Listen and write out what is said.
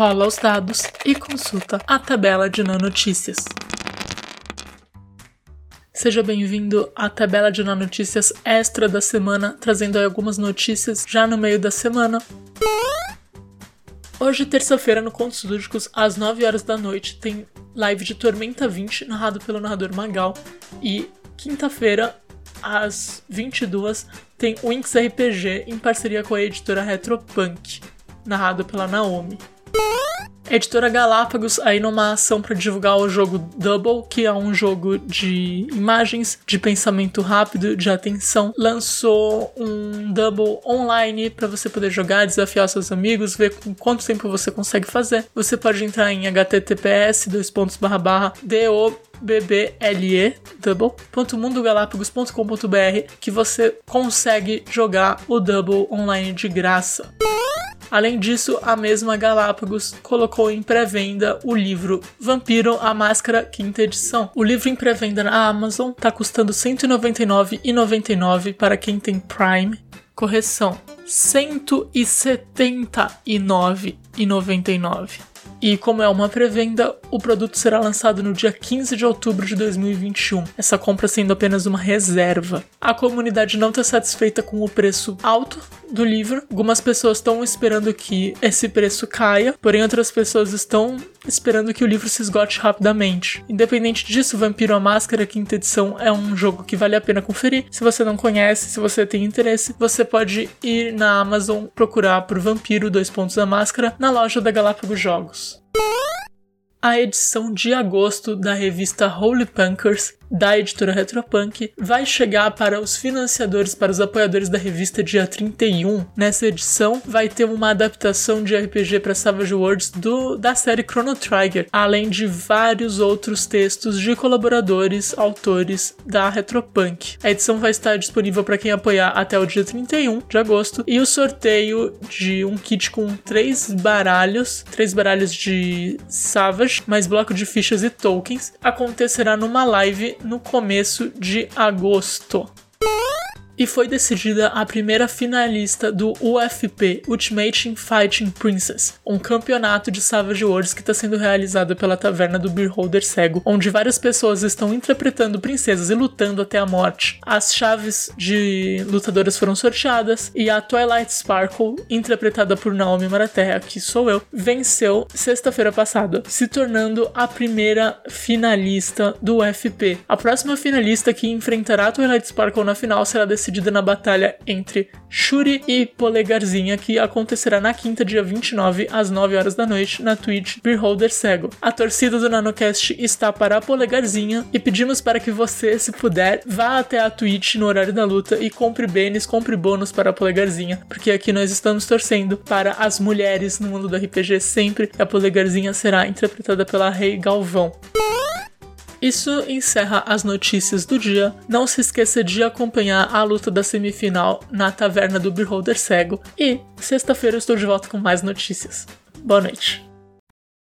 rola os dados e consulta a tabela de notícias. Seja bem-vindo à tabela de notícias extra da semana, trazendo algumas notícias já no meio da semana. Hoje, terça-feira, no Contos Lúdicos, às 9 horas da noite, tem live de Tormenta 20, narrado pelo narrador Magal. E quinta-feira, às 22, tem Winx RPG em parceria com a editora Retropunk, narrado pela Naomi. Editora Galápagos aí numa ação para divulgar o jogo Double, que é um jogo de imagens, de pensamento rápido, de atenção, lançou um Double online para você poder jogar, desafiar seus amigos, ver com quanto tempo você consegue fazer. Você pode entrar em https dois pontos barra barra do que você consegue jogar o Double online de graça. Além disso, a mesma Galápagos colocou em pré-venda o livro Vampiro a Máscara quinta edição. O livro em pré-venda na Amazon está custando R$ 199,99 para quem tem Prime. Correção, R$ 179,99. E como é uma pré-venda, o produto será lançado no dia 15 de outubro de 2021, essa compra sendo apenas uma reserva. A comunidade não está satisfeita com o preço alto do livro. Algumas pessoas estão esperando que esse preço caia, porém outras pessoas estão esperando que o livro se esgote rapidamente. Independente disso, Vampiro a Máscara quinta edição é um jogo que vale a pena conferir. Se você não conhece, se você tem interesse, você pode ir na Amazon procurar por Vampiro dois pontos a máscara na loja da Galápagos Jogos. A edição de agosto da revista Holy Punkers da editora Retropunk vai chegar para os financiadores, para os apoiadores da revista dia 31. Nessa edição vai ter uma adaptação de RPG para Savage Worlds do, da série Chrono Trigger, além de vários outros textos de colaboradores, autores da Retropunk. A edição vai estar disponível para quem apoiar até o dia 31 de agosto e o sorteio de um kit com três baralhos, três baralhos de Savage, mais bloco de fichas e tokens, acontecerá numa live no começo de agosto e foi decidida a primeira finalista do UFP Ultimate Fighting Princess, um campeonato de Savage Worlds que está sendo realizado pela taverna do Beholder Cego, onde várias pessoas estão interpretando princesas e lutando até a morte. As chaves de lutadoras foram sorteadas e a Twilight Sparkle, interpretada por Naomi Maraterra, que sou eu, venceu sexta-feira passada, se tornando a primeira finalista do UFP. A próxima finalista que enfrentará a Twilight Sparkle na final será decidida decidida na batalha entre Shuri e Polegarzinha, que acontecerá na quinta, dia 29, às 9 horas da noite, na Twitch Beholder Cego. A torcida do NanoCast está para a Polegarzinha e pedimos para que você, se puder, vá até a Twitch no horário da luta e compre bens, compre bônus para a Polegarzinha, porque aqui nós estamos torcendo para as mulheres no mundo do RPG sempre. A Polegarzinha será interpretada pela Rei Galvão. Isso encerra as notícias do dia. Não se esqueça de acompanhar a luta da semifinal na taverna do Beholder Cego. E sexta-feira eu estou de volta com mais notícias. Boa noite.